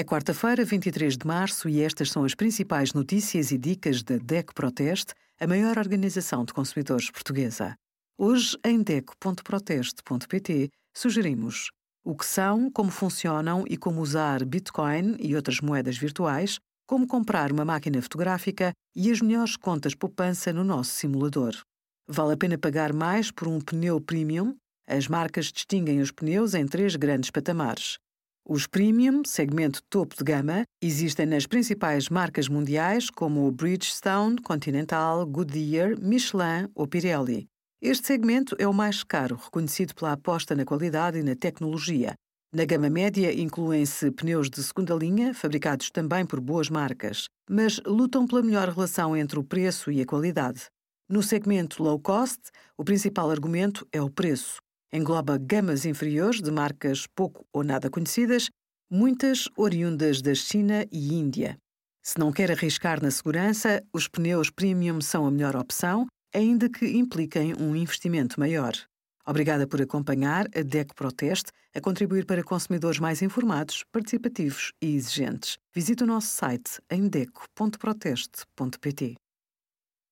É quarta-feira, 23 de março, e estas são as principais notícias e dicas da DECO Proteste, a maior organização de consumidores portuguesa. Hoje, em DECO.proteste.pt, sugerimos o que são, como funcionam e como usar Bitcoin e outras moedas virtuais, como comprar uma máquina fotográfica e as melhores contas poupança no nosso simulador. Vale a pena pagar mais por um pneu premium? As marcas distinguem os pneus em três grandes patamares. Os premium, segmento topo de gama, existem nas principais marcas mundiais como Bridgestone, Continental, Goodyear, Michelin ou Pirelli. Este segmento é o mais caro, reconhecido pela aposta na qualidade e na tecnologia. Na gama média incluem-se pneus de segunda linha, fabricados também por boas marcas, mas lutam pela melhor relação entre o preço e a qualidade. No segmento low cost, o principal argumento é o preço. Engloba gamas inferiores de marcas pouco ou nada conhecidas, muitas oriundas da China e Índia. Se não quer arriscar na segurança, os pneus premium são a melhor opção, ainda que impliquem um investimento maior. Obrigada por acompanhar a DECO Proteste a contribuir para consumidores mais informados, participativos e exigentes. Visite o nosso site em deco.proteste.pt.